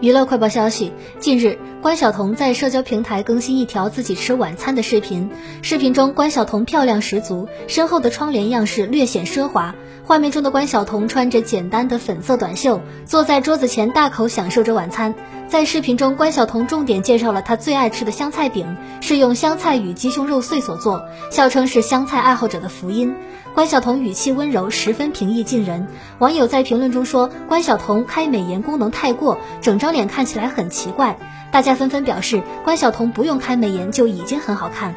娱乐快报消息：近日，关晓彤在社交平台更新一条自己吃晚餐的视频。视频中，关晓彤漂亮十足，身后的窗帘样式略显奢华。画面中的关晓彤穿着简单的粉色短袖，坐在桌子前大口享受着晚餐。在视频中，关晓彤重点介绍了她最爱吃的香菜饼，是用香菜与鸡胸肉碎所做，笑称是香菜爱好者的福音。关晓彤语气温柔，十分平易近人。网友在评论中说，关晓彤开美颜功能太过，整张脸看起来很奇怪。大家纷纷表示，关晓彤不用开美颜就已经很好看。